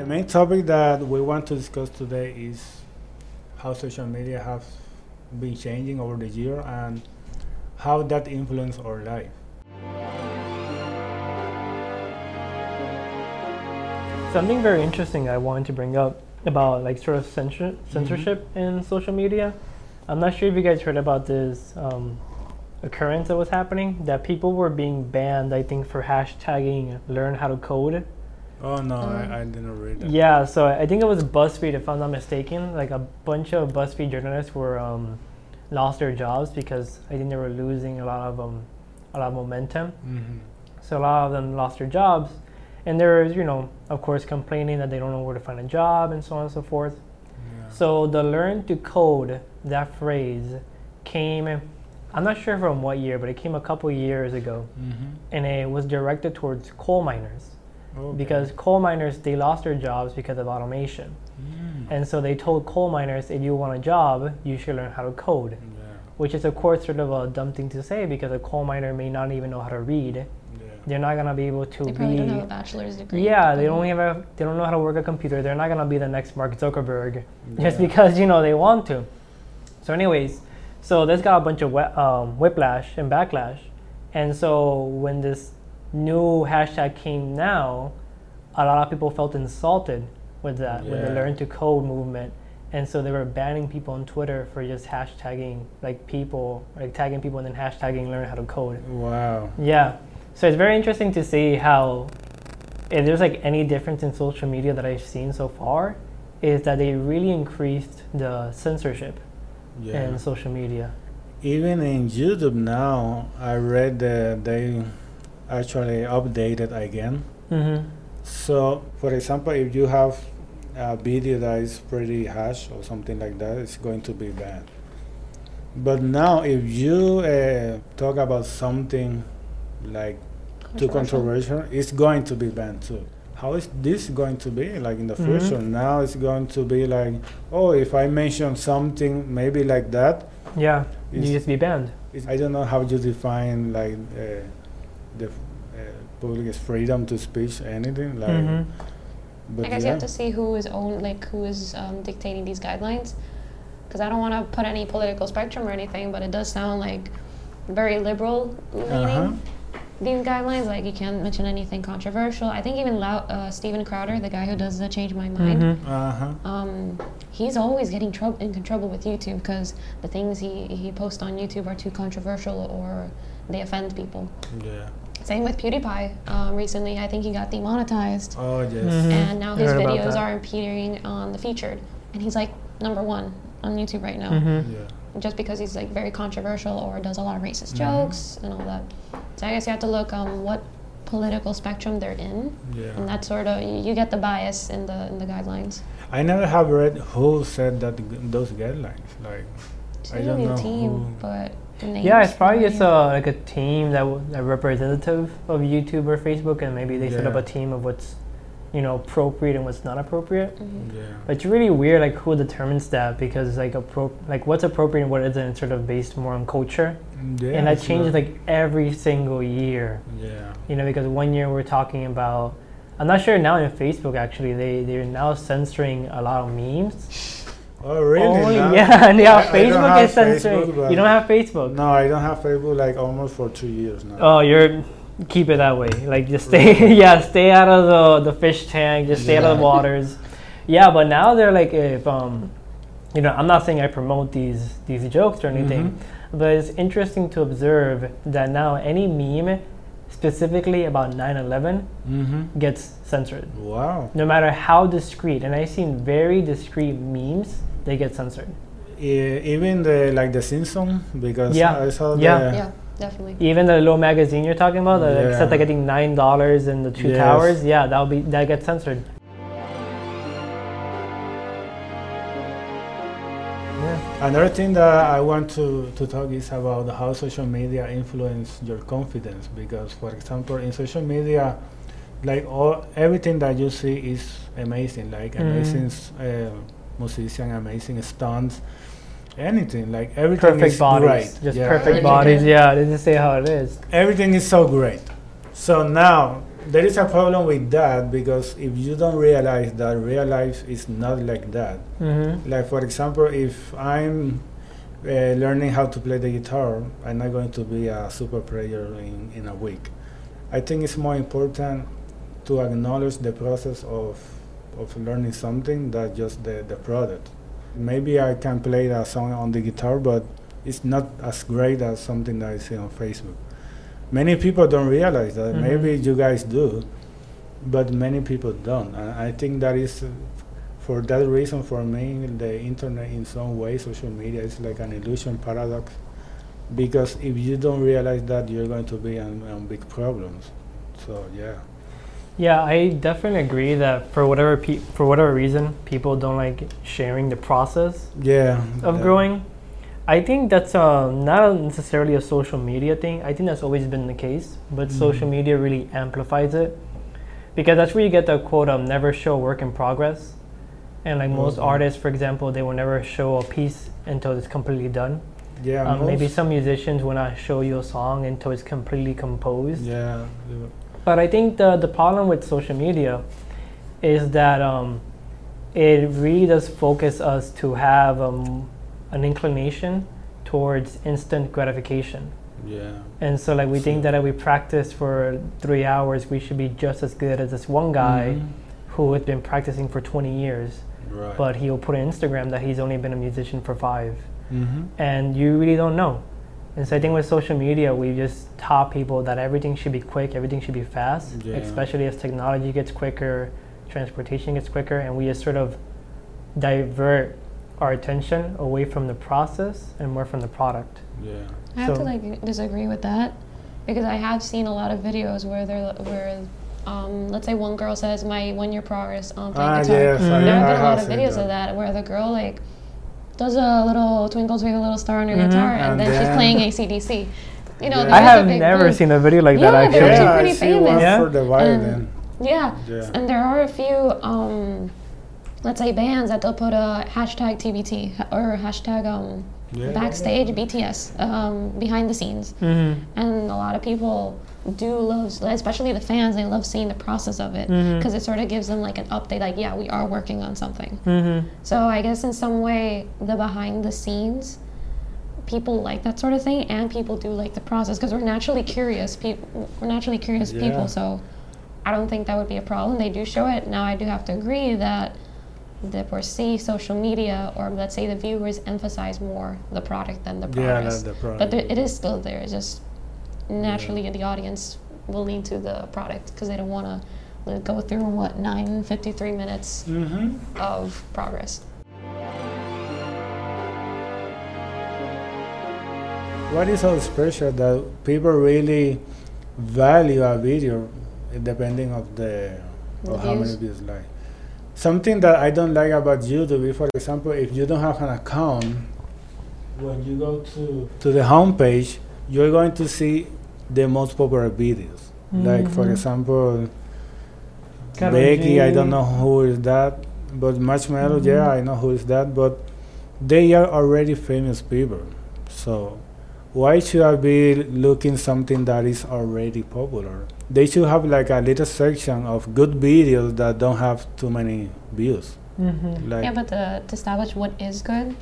The main topic that we want to discuss today is how social media has been changing over the year and how that influence our life. Something very interesting I wanted to bring up about like sort of censor- censorship in social media. I'm not sure if you guys heard about this um, occurrence that was happening that people were being banned. I think for hashtagging learn how to code. Oh no, Um, I, I didn't read that. Yeah, so I think it was BuzzFeed, if I'm not mistaken. Like a bunch of BuzzFeed journalists were um, lost their jobs because I think they were losing a lot of um, a lot of momentum. hmm So a lot of them lost their jobs, and there was, you know, of course, complaining that they don't know where to find a job and so on and so forth. Yeah. So the learn to code, that phrase, came. I'm not sure from what year, but it came a couple years ago, Mhm. and it was directed towards coal miners Okay. because coal miners they lost their jobs because of automation, Mm. and so they told coal miners if you want a job, you should learn how to code. yeah. Which is of course sort of a dumb thing to say because a coal miner may not even know how to read. Yeah. They're not gonna be able to They probably be don't have a bachelor's degree. Yeah, they don't have a, they don't know how to work a computer. They're not gonna be the next Mark Zuckerberg just because you know they want to. So, anyways, so this got a bunch of whi- um, whiplash and backlash, and so when this new hashtag came now, a lot of people felt insulted with that with the Yeah. learn to code movement, and so they were banning people on Twitter for just hashtagging like people like tagging people and then hashtagging learn how to code. Wow. Yeah. So it's very interesting to see how, if there's like any difference in social media that I've seen so far, is that they really increased the censorship Yeah. in social media. Even in YouTube now, I read that they actually updated again. Mm-hmm. So, for example, if you have a video that is pretty harsh or something like that, it's going to be bad. But now, if you uh, talk about something like too controversial, it's going to be banned too. How is this going to be like in the Mhm. future? Now it's going to be like, oh, if I mention something maybe like that, Yeah. You just be banned. I don't know how you define like uh, the uh, public's freedom to speech, anything like. Mhm. But I guess you have to see who is own like who is um, dictating these guidelines, because I don't want to put any political spectrum or anything, but it does sound like very liberal leaning. Uh-huh. These guidelines, like you can't mention anything controversial. I think even Lau- uh, Steven Crowder, the guy who does the Change My Mind, Mhm. Uh-huh. um, he's always getting trou- in trouble with YouTube because the things he, he posts on YouTube are too controversial or they offend people. Yeah. Same with PewDiePie. Um, recently, I think he got demonetized, Oh yes. Mhm. and now his videos are appearing on the featured, and he's like number one on YouTube right now, Mhm. Yeah. just because he's like very controversial or does a lot of racist Mhm. jokes and all that. So I guess you have to look um, what political spectrum they're in, Yeah. and that sort of you get the bias in the in the guidelines. I never have read who said that those guidelines. Like, It's I don't know team, who- but the Yeah, it's probably vary. just uh, like a team that w- a representative of YouTube or Facebook, and maybe they set up a team of what's, you know, appropriate and what's not appropriate. Mhm. yeah. But it's really weird, like who determines that? Because like appro- like what's appropriate and what isn't, it's sort of based more on culture, yeah. and that changes like every single year. Yeah. You know, because one year we're talking about, I'm not sure now in Facebook actually they they're now censoring a lot of memes. Oh really? Now- yeah, and yeah, I- I don't Facebook is censoring. Facebook, you don't have Facebook. No, I don't have Facebook like almost for two years now. Oh, you're keep it that way. Like just stay, yeah, stay out of the the fish tank. Just stay out of the waters. Yeah, but now they're like, if um, you know, I'm not saying I promote these these jokes or anything, Mm-hmm. but it's interesting to observe that now any meme, specifically about 9/11, Mm-hmm. gets censored. Wow. No matter how discreet, and I've seen very discreet memes, they get censored. E- even the like the Simpson because Yeah. I saw Yeah. the Yeah, definitely. Even the little magazine you're talking about, that Yeah. except like I think nine dollars in the two Yes. towers, yeah, that'll be that gets censored. Yeah. Another thing that I want to, to talk is about how social media influence your confidence because for example in social media like all everything that you see is amazing like Mhm. amazing uh, musician amazing stunts anything like everything Perfect is bodies, great just Yeah, perfect Everything. bodies. Yeah, they just say how it is. everything is so great so now there is a problem with that because if you don't realize that real life is not like that. Mm-hmm. Like for example, if I'm uh, learning how to play the guitar, I'm not going to be a super player in, in a week. I think it's more important to acknowledge the process of of learning something than just the, the product. Maybe I can play that song on the guitar, but it's not as great as something that I see on Facebook. Many people don't realize that. Mhm. Maybe you guys do, but many people don't. And I think that is, uh, for that reason, for me, the internet in some way, social media is like an illusion paradox. Because if you don't realize that, you're going to be in, in big problems. So yeah. Yeah, I definitely agree that for whatever pe- for whatever reason, people don't like sharing the process Yeah. of yeah. growing. I think that's uh, not necessarily a social media thing. I think that's always been the case, but social Mhm. media really amplifies it because that's where you get the quote um, "never show work in progress." And like most Mhm. artists, for example, they will never show a piece until it's completely done. Yeah. Um, maybe some musicians will not show you a song until it's completely composed. Yeah. yeah. But I think the the problem with social media is that um, it really does focus us to have um, an inclination towards instant gratification. Yeah. And so, like, we think that if we practice for three hours, we should be just as good as this one guy Mhm. who has been practicing for 20 years, Right. but he'll put on Instagram that he's only been a musician for five. Mhm. And you really don't know. And so I think with social media, we just taught people that everything should be quick, everything should be fast, Yeah. especially as technology gets quicker, transportation gets quicker, and we just sort of divert our attention away from the process and more from the product. Yeah. I have to like disagree with that because I have seen a lot of videos where they're where um, let's say one girl says my one year progress on playing Ah, guitar. yes, I- There have I been a lot of videos that. of that where the girl like does a little twinkle twinkle little star on her Mhm. guitar and, And then, she's playing AC/DC. You know, Yeah. I was a have never boom. seen a video like Yeah, that actually. they're Yeah, actually I pretty see one famous. Yeah? for the violin. Yeah. Yeah. And there are a few, um, let's say, bands that they'll put a hashtag TBT or hashtag um, Yeah. backstage BTS um, behind the scenes. hmm And a lot of people do love, especially the fans, they love seeing the process of it because it sort of gives them like an update, like, yeah, we are working on something. hmm So I guess in some way, the behind the scenes, people like that sort of thing, and people do like the process because we're naturally curious. People, we're naturally curious Yeah. people. So I don't think that would be a problem. They do show it. Now I do have to agree that the per se social media, or let's say the viewers, emphasize more the product than the Yeah, progress. that's the problem. But there, it is still there. It's just naturally the audience will lean to the product because they don't want to go through what nine fifty three minutes Mm-hmm. of progress. What is so special that people really value a video depending of the The of how many views like. Something that I don't like about YouTube, for example, if you don't have an account, when you go to to the homepage, you're going to see the most popular videos. Like for Mhm. example, Karol Becky, I G. don't know who is that, but Marshmello, Mhm. yeah, I know who is that, but they are already famous people. So why should I be looking something that is already popular? They should have like a little section of good videos that don't have too many views. hmm Like yeah, but the, to establish what is good,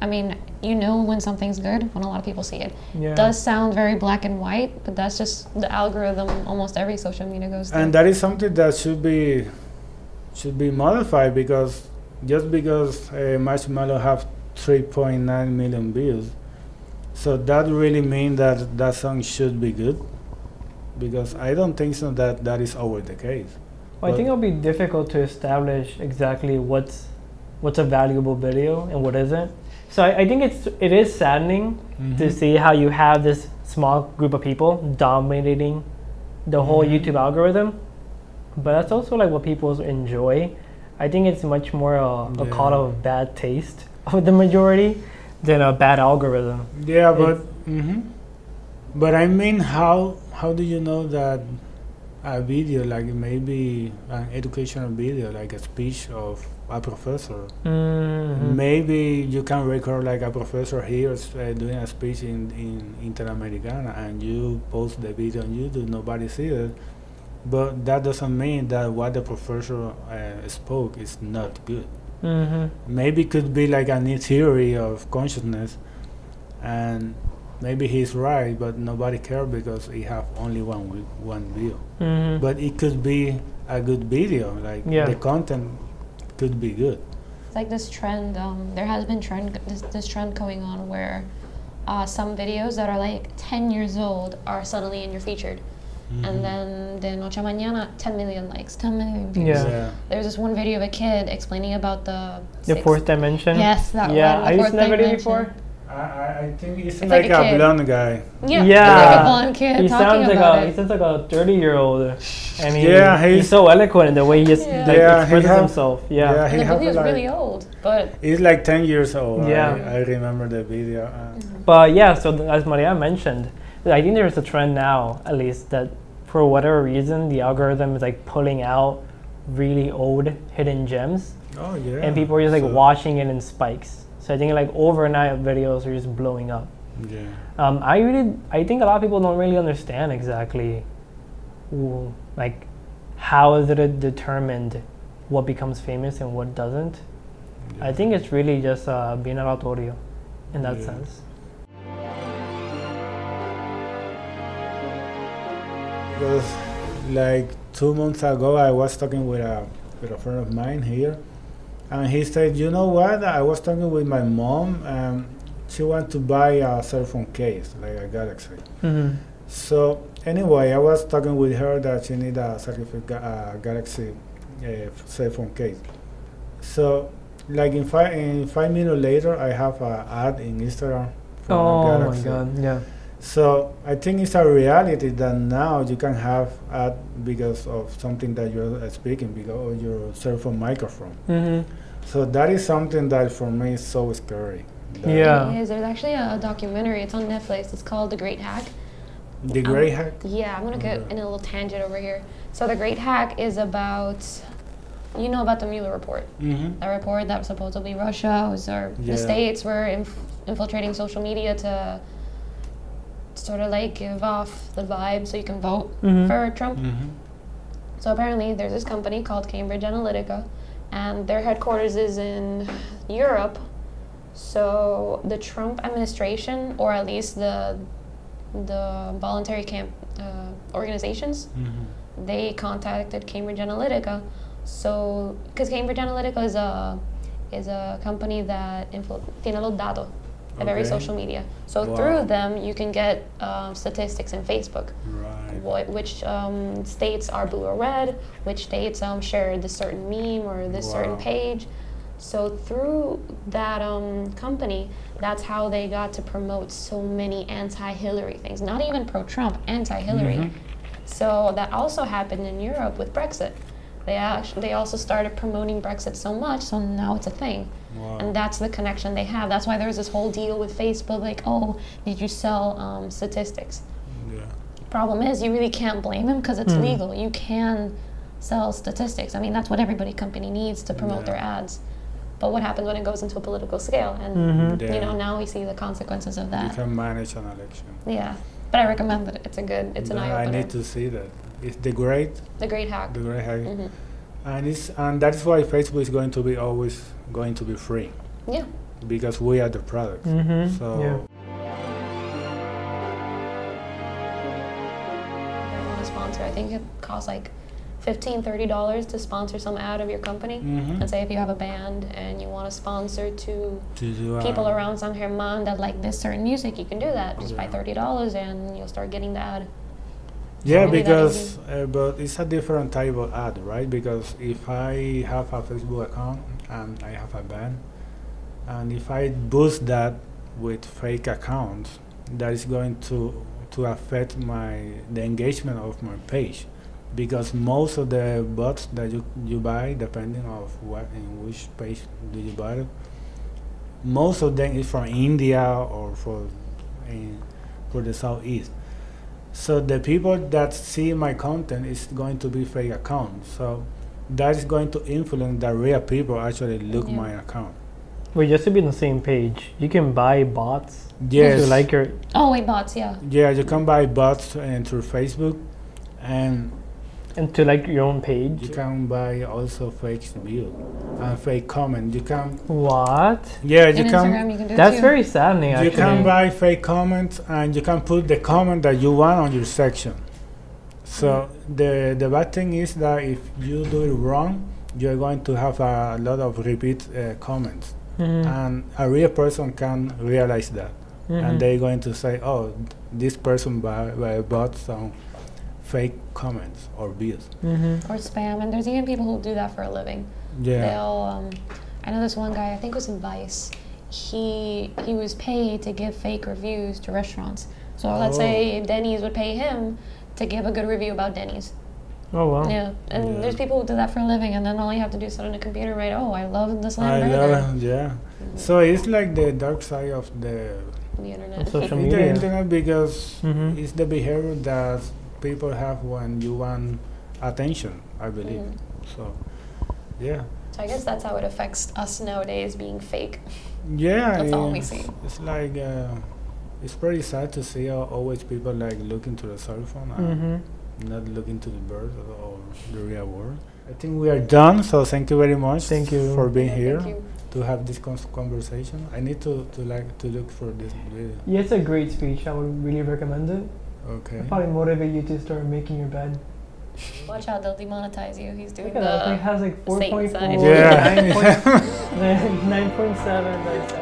I mean, you know when something's good when a lot of people see it. Yeah. does sound very black and white, but that's just the algorithm almost every social media goes through. and that is something that should be should be modified because just because uh, Marshmello have 3.9 million views, so that really means that that song should be good. Because I don't think so that that is always the case. Well, I think it'll be difficult to establish exactly what's what's a valuable video and what isn't. So I, I think it's it is saddening to Mhm. see how you have this small group of people dominating the whole Mhm. YouTube algorithm, but that's also like what people enjoy. I think it's much more a, a call of bad taste of the majority than a bad algorithm. Yeah, but It's- hmm but I mean, how how do you know that a video like maybe an educational video like a speech of a professor Mhm. maybe you can record like a professor here uh, doing a speech in in Interamericana and you post the video on YouTube nobody sees it but that doesn't mean that what the professor uh, spoke is not good. Mm-hmm. Maybe it could be like a new theory of consciousness, and maybe he's right, but nobody cares because he have only one one view. Mm-hmm. But it could be a good video, like Yeah. the content could be good. It's like this trend. Um, there has been trend this, this trend going on where uh, some videos that are like 10 years old are suddenly in your featured, Mhm. and then de noche a mañana 10 million likes, 10 million views. Yeah. yeah. There's this one video of a kid explaining about the The six- fourth dimension. Yes, that yeah, one. the I used to that video dimension. before. I, I, I think it's, It's like, like a a, kid. blonde guy. Yeah, Yeah. it's like a blonde kid He sounds like about a he sounds like a thirty year old, and he, Yeah, he's, he's- so eloquent in the way he just Yeah. like, Yeah, he expresses have- himself. Yeah. yeah, he the video's like, really old, but He's like 10 years old. Yeah. I, I remember the video. Uh, But yeah, so th- as Maria mentioned, I think there's a trend now, at least, that for whatever reason, the algorithm is like pulling out really old hidden gems, oh, yeah. and people are just like So- watching it in spikes. So I think like overnight videos are just blowing up. Yeah. Um, I really, I think a lot of people don't really understand exactly, w- like, how is it determined what becomes famous and what doesn't. I think it's really just uh, being aleatorio, in that Yeah. sense. Because like two months ago, I was talking with a with a friend of mine here, and he said, "You know what? I was talking with my mom, and she wanted to buy a cell phone case, like a Galaxy. Mm-hmm. So anyway, I was talking with her that she need a uh, Galaxy uh, cell phone case. So like in five in five minutes later, I have an ad in Instagram. for Oh my Galaxy. god, yeah. So I think it's a reality that now you can have ad because of something that you're uh, speaking because of your cell phone microphone. Mm-hmm. So that is something that for me is so scary. Yeah. it is. There's actually a, documentary. It's on Netflix. It's called The Great Hack. The Um, hack. Yeah, I'm gonna get Okay. in a little tangent over here. So the Great Hack is about, you know about the Mueller report. Mm-hmm. That report that supposedly Russia was or Yeah. the states were inf- infiltrating social media to sort of like give off the vibe so you can vote Mhm. for Trump. Mm-hmm. So apparently, there's this company called Cambridge Analytica, and their headquarters is in Europe. So the Trump administration, or at least the the voluntary camp uh, organizations, Mm-hmm. they contacted Cambridge Analytica. So because Cambridge Analytica is a is a company that influ- tiene los datos of every social media. So Wow. through them, you can get um, statistics in Facebook Right. what, which um, states are blue or red, which states um, share this certain meme or this certain page. So through that um, company, that's how they got to promote so many anti-Hillary things. Not even pro-Trump, anti-Hillary. Mhm. So that also happened in Europe with Brexit. They actually, they also started promoting Brexit so much, so now it's a thing. Wow. And that's the connection they have. That's why there's this whole deal with Facebook, like, oh, did you sell um, statistics? yeah. Problem is, you really can't blame them because it's Hmm. legal. You can sell statistics. I mean, that's what everybody company needs to promote their ads. But what happens when it goes into a political scale? And Mm-hmm. you know, now we see the consequences of that. You can manage an election. Yeah, but I recommend it. It's a good. It's an Yeah, eye I need to see that. It's the great, The great hack. the great hack. hmm And it's and that's why Facebook is going to be always going to be free Yeah. because we are the product. Mm-hmm. So yeah. I want to sponsor. I think it costs like $15, $30 to sponsor some ad of your company. Mhm. And say if you have a band and you want to sponsor to to do, uh, people around San Germán that like this certain music, you can do that just by Yeah. thirty dollars, and you'll start getting the ad. Yeah, because uh, but it's a different type of ad, right? Because if I have a Facebook account and I have a band, and if I boost that with fake accounts, that is going to to affect my the engagement of my page, because most of the bots that you you buy, depending of what in which page do you buy it, most of them is from India or for in, for the southeast. So the people that see my content is going to be fake accounts. So that is going to influence the real people actually look Yeah. my account. Wait, just to be on the same page, you can buy bots Yes. You like your. Oh wait, bots, yeah. yeah, you can buy bots and through Facebook, and and to like your own page. You can buy also fake view and fake comment. You can What? yeah you In can Instagram, you can do That's too. very saddening. you Actually. can buy fake comments and you can put the comment that you want on your section. So the the bad thing is that if you do it wrong, you're going to have a lot of repeat uh, comments, Mhm. and a real person can realize that, Mhm. and they're going to say, "Oh, this person buy, buy, bought some fake comments or views." Mhm. or spam. And there's even people who do that for a living. Yeah. They'll. Um, I know this one guy. I think it was in Vice. He he was paid to give fake reviews to restaurants. So let's Oh. say Denny's would pay him to give a good review about Denny's. Oh wow. Yeah, and Yeah. there's people who do that for a living, and then all you have to do is sit on a computer and write, "Oh, I love this I lamb love burger." it. Yeah. So it's like the dark side of the on the internet. Social the media. internet because Mhm. it's the behavior that people have when you want attention. I believe. Mhm. So, yeah, So I guess that's how it affects us nowadays, being fake. yeah. That's all we it's, see. It's like uh, it's pretty sad to see how always people like looking to the cell phone and Mhm. not looking to the bird or the real world. I think we are done. So thank you very much. Thank you. for being Yeah, here to have this cons- conversation. I need to, to like to look for this video. Yeah, it's a great speech. I would really recommend it. Okay. It'll probably motivate you to start making your bed. Watch out, they'll demonetize you. He's doing Look at that. It the. has like 4.4, sign. Yeah. 9.7, like 7.